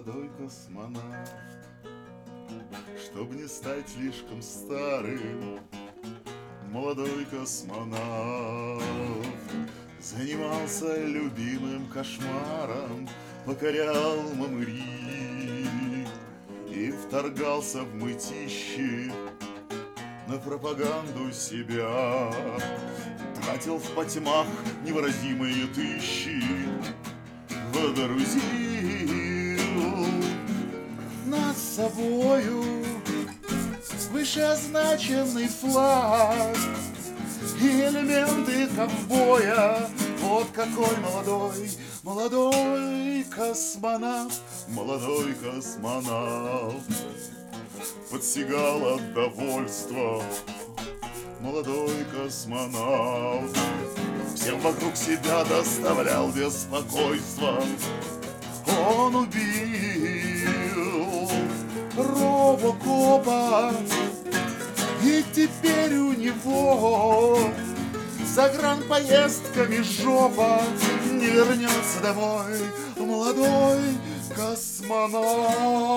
молодой космонавт Чтоб не стать слишком старым. Молодой космонавт Занимался любимым кошмаром Покорял мамыри И вторгался в мытищи На пропаганду себя. Тратил в потьмах невыразимые тысячи Водрузил над собою Вышеозначенный флаг. И элементы ковбоя Вот какой молодой, молодой космонавт Молодой космонавт. Подсигал от довольства Молодой космонавт. Всем вокруг себя доставлял беспокойство. Он убил робокопа И теперь у него Загранпоездками жопа Не вернется домой Молодой космонавт